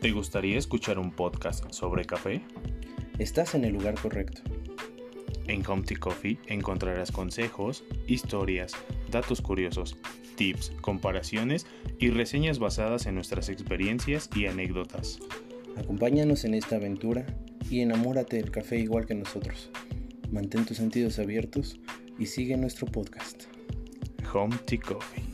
¿Te gustaría escuchar un podcast sobre café? Estás en el lugar correcto. En Home Coffee encontrarás consejos, historias, datos curiosos, tips, comparaciones y reseñas basadas en nuestras experiencias y anécdotas. Acompáñanos en esta aventura y enamórate del café igual que nosotros. Mantén tus sentidos abiertos y sigue nuestro podcast. Home Tea Coffee.